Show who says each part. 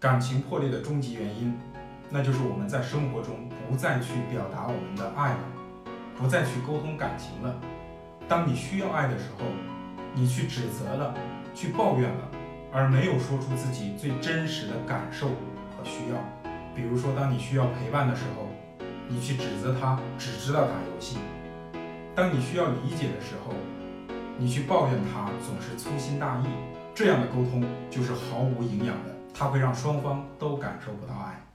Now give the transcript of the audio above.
Speaker 1: 感情破裂的终极原因，那就是我们在生活中不再去表达我们的爱了，不再去沟通感情了。当你需要爱的时候，你去指责了，去抱怨了，而没有说出自己最真实的感受和需要。比如说，当你需要陪伴的时候，你去指责他只知道打游戏；当你需要理解的时候，你去抱怨他总是粗心大意。这样的沟通就是毫无营养的，它会让双方都感受不到爱。